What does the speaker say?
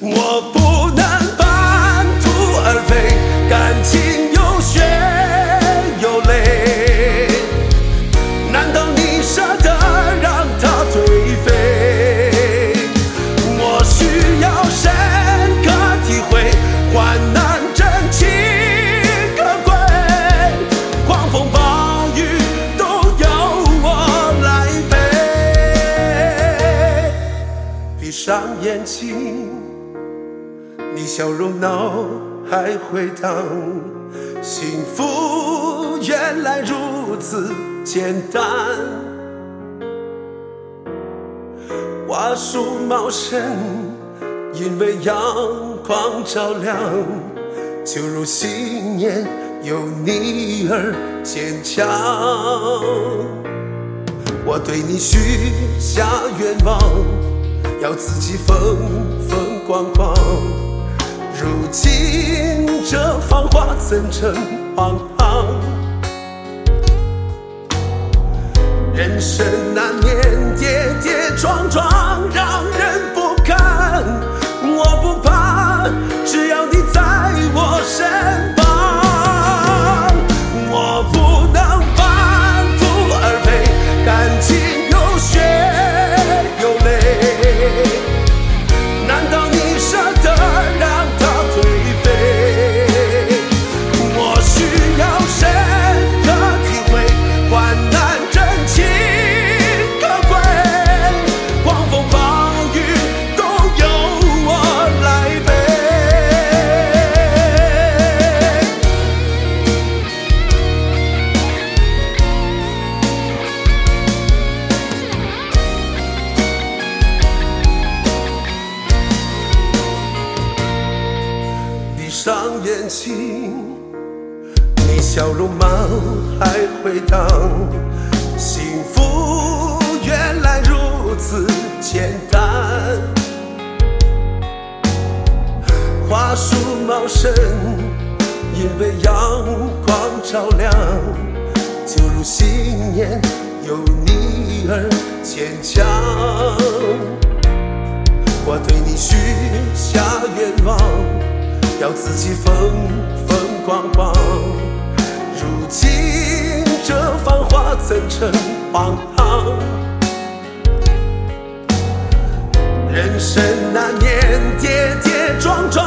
我不能半途而废，感情有血有泪。难道你舍得让它颓废？我需要深刻体会，患难真情可贵，狂风暴雨都由我来背。闭上眼睛，你笑容脑海回荡，幸福原来如此简单。花树茂盛，因为阳光照亮，就如信念有你而坚强。我对你许下愿望，要自己风风光光。如今这繁华怎成荒唐？人生难免跌跌撞撞，眼睛，你笑容满海回荡，幸福原来如此简单。花树茂盛，因为阳光照亮，就如信念有你而坚强。我对你许下愿望，要自己风风光光。如今这繁华层层荒唐？人生难免跌跌撞撞，